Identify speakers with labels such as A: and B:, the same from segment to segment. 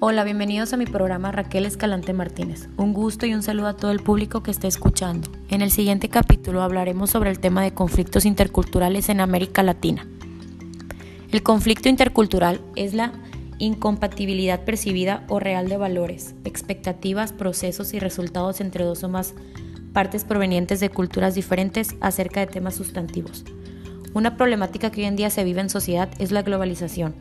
A: Hola, bienvenidos a mi programa Raquel Escalante Martínez. Un gusto y un saludo a todo el público que esté escuchando. En el siguiente capítulo hablaremos sobre el tema de conflictos interculturales en América Latina. El conflicto intercultural es la incompatibilidad percibida o real de valores, expectativas, procesos y resultados entre dos o más partes provenientes de culturas diferentes acerca de temas sustantivos. Una problemática que hoy en día se vive en sociedad es la globalización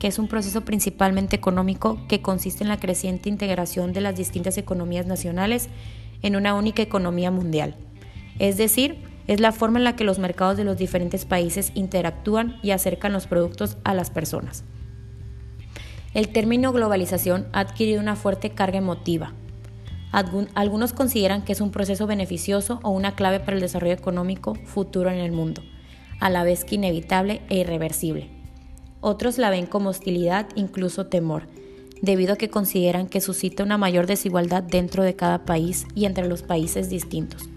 A: que es un proceso principalmente económico que consiste en la creciente integración de las distintas economías nacionales en una única economía mundial. Es decir, es la forma en la que los mercados de los diferentes países interactúan y acercan los productos a las personas. El término globalización ha adquirido una fuerte carga emotiva. Algunos consideran que es un proceso beneficioso o una clave para el desarrollo económico futuro en el mundo, a la vez que inevitable e irreversible. Otros la ven como hostilidad, incluso temor, debido a que consideran que suscita una mayor desigualdad dentro de cada país y entre los países distintos.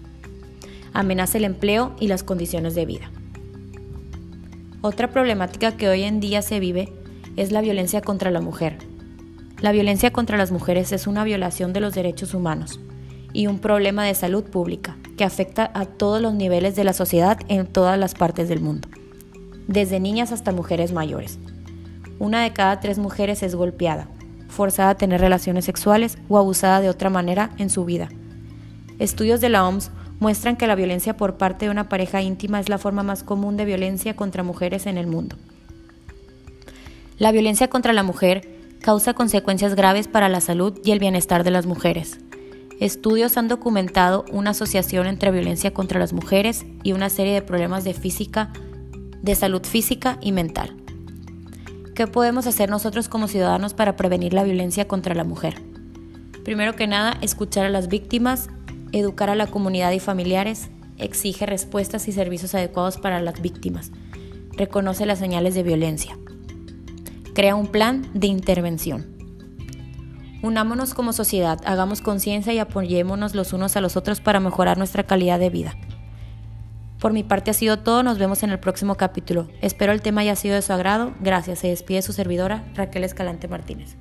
A: Amenaza el empleo y las condiciones de vida. Otra problemática que hoy en día se vive es la violencia contra la mujer. La violencia contra las mujeres es una violación de los derechos humanos y un problema de salud pública que afecta a todos los niveles de la sociedad en todas las partes del mundo desde niñas hasta mujeres mayores. Una de cada tres mujeres es golpeada, forzada a tener relaciones sexuales o abusada de otra manera en su vida. Estudios de la OMS muestran que la violencia por parte de una pareja íntima es la forma más común de violencia contra mujeres en el mundo. La violencia contra la mujer causa consecuencias graves para la salud y el bienestar de las mujeres. Estudios han documentado una asociación entre violencia contra las mujeres y una serie de problemas de física, de salud física y mental. ¿Qué podemos hacer nosotros como ciudadanos para prevenir la violencia contra la mujer? Primero que nada, escuchar a las víctimas, educar a la comunidad y familiares, exige respuestas y servicios adecuados para las víctimas, reconoce las señales de violencia, crea un plan de intervención. Unámonos como sociedad, hagamos conciencia y apoyémonos los unos a los otros para mejorar nuestra calidad de vida. Por mi parte ha sido todo, nos vemos en el próximo capítulo. Espero el tema haya sido de su agrado. Gracias, se despide su servidora Raquel Escalante Martínez.